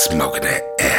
Smoking that